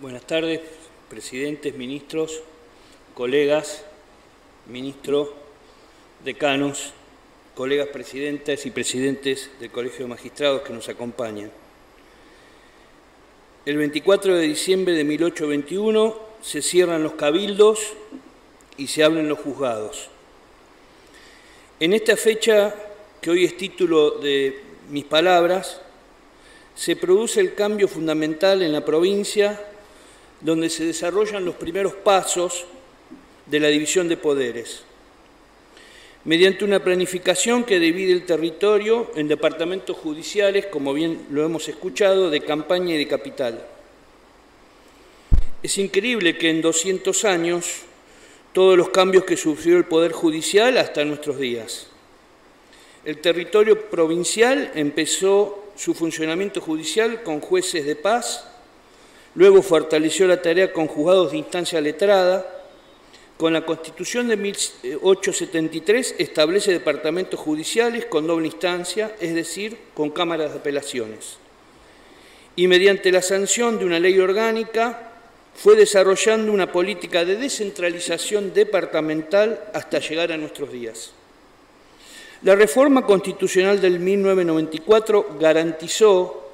Buenas tardes, presidentes, ministros, colegas, ministro, decanos, colegas presidentes y presidentes del Colegio de Magistrados que nos acompañan. El 24 de diciembre de 1821 se cierran los cabildos y se abren los juzgados. En esta fecha, que hoy es título de mis palabras, se produce el cambio fundamental en la provincia donde se desarrollan los primeros pasos de la división de poderes, mediante una planificación que divide el territorio en departamentos judiciales, como bien lo hemos escuchado, de campaña y de capital. Es increíble que en 200 años todos los cambios que sufrió el Poder Judicial hasta nuestros días. El territorio provincial empezó su funcionamiento judicial con jueces de paz, luego fortaleció la tarea con juzgados de instancia letrada, con la Constitución de 1873 establece departamentos judiciales con doble instancia, es decir, con cámaras de apelaciones. Y mediante la sanción de una ley orgánica fue desarrollando una política de descentralización departamental hasta llegar a nuestros días. La reforma constitucional del 1994 garantizó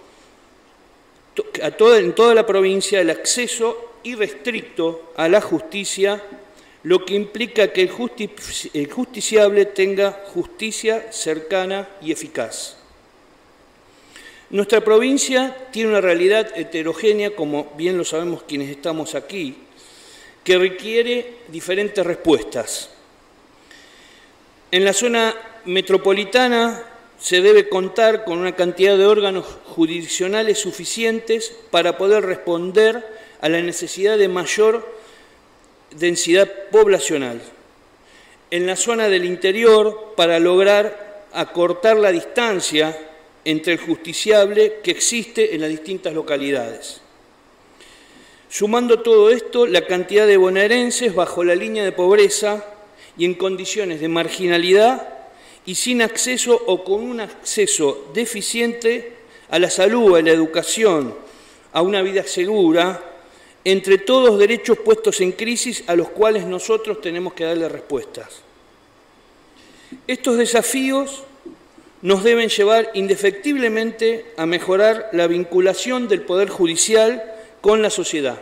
en toda la provincia el acceso irrestricto a la justicia lo que implica que el, justiciable tenga justicia cercana y eficaz. Nuestra provincia tiene una realidad heterogénea, como bien lo sabemos quienes estamos aquí, que requiere diferentes respuestas. En la zona metropolitana se debe contar con una cantidad de órganos jurisdiccionales suficientes para poder responder a la necesidad de mayor densidad poblacional. En la zona del interior, para lograr acortar la distancia entre el justiciable que existe en las distintas localidades. Sumando todo esto, la cantidad de bonaerenses bajo la línea de pobreza y en condiciones de marginalidad y sin acceso o con un acceso deficiente a la salud, a la educación, a una vida segura, entre todos derechos puestos en crisis a los cuales nosotros tenemos que darle respuestas. Estos desafíos nos deben llevar indefectiblemente a mejorar la vinculación del Poder Judicial con la sociedad,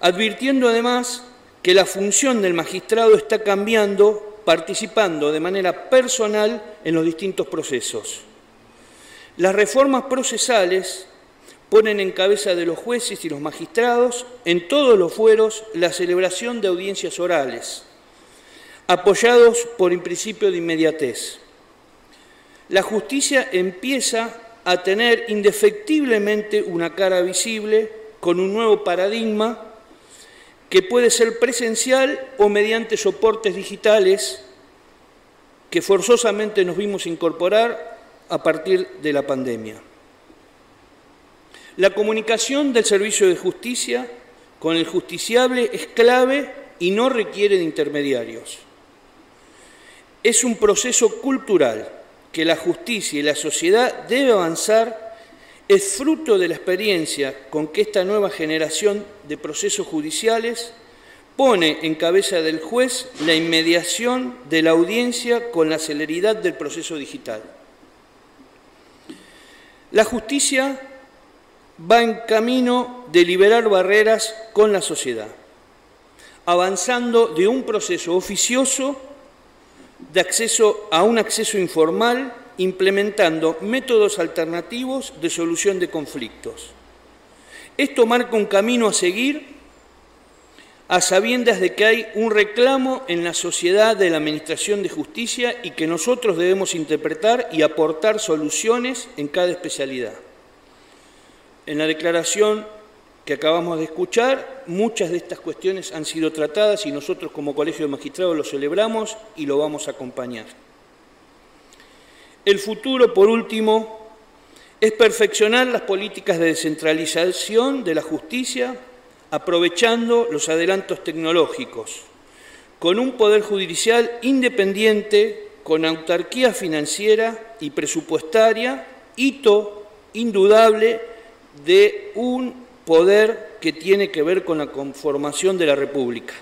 advirtiendo además que la función del magistrado está cambiando participando de manera personal en los distintos procesos. Las reformas procesales ponen en cabeza de los jueces y los magistrados en todos los fueros la celebración de audiencias orales, apoyados por el principio de inmediatez. La justicia empieza a tener indefectiblemente una cara visible con un nuevo paradigma que puede ser presencial o mediante soportes digitales que forzosamente nos vimos incorporar a partir de la pandemia. La comunicación del servicio de justicia con el justiciable es clave y no requiere de intermediarios. Es un proceso cultural que la justicia y la sociedad debe avanzar, es fruto de la experiencia con que esta nueva generación de procesos judiciales pone en cabeza del juez la inmediación de la audiencia con la celeridad del proceso digital. La justicia va en camino de liberar barreras con la sociedad, avanzando de un proceso oficioso de acceso a un acceso informal, implementando métodos alternativos de solución de conflictos. Esto marca un camino a seguir a sabiendas de que hay un reclamo en la sociedad de la Administración de Justicia y que nosotros debemos interpretar y aportar soluciones en cada especialidad. En la declaración que acabamos de escuchar, muchas de estas cuestiones han sido tratadas y nosotros como Colegio de Magistrados lo celebramos y lo vamos a acompañar. El futuro, por último, es perfeccionar las políticas de descentralización de la justicia, aprovechando los adelantos tecnológicos, con un poder judicial independiente, con autarquía financiera y presupuestaria, hito indudable de un poder que tiene que ver con la conformación de la República,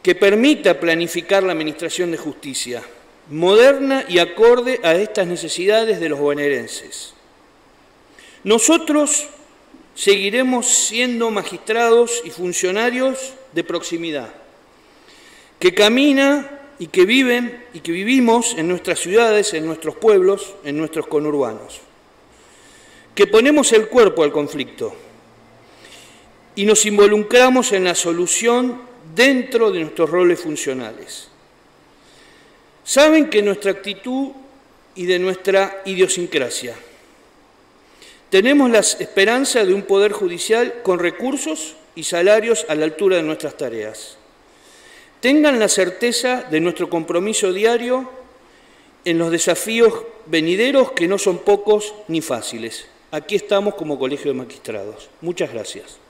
que permita planificar la Administración de Justicia, moderna y acorde a estas necesidades de los bonaerenses. Nosotros seguiremos siendo magistrados y funcionarios de proximidad, que camina y que viven y que vivimos en nuestras ciudades, en nuestros pueblos, en nuestros conurbanos, que ponemos el cuerpo al conflicto y nos involucramos en la solución dentro de nuestros roles funcionales. Saben que nuestra actitud y de nuestra idiosincrasia. Tenemos la esperanza de un poder judicial con recursos y salarios a la altura de nuestras tareas. Tengan la certeza de nuestro compromiso diario en los desafíos venideros que no son pocos ni fáciles. Aquí estamos como Colegio de Magistrados. Muchas gracias.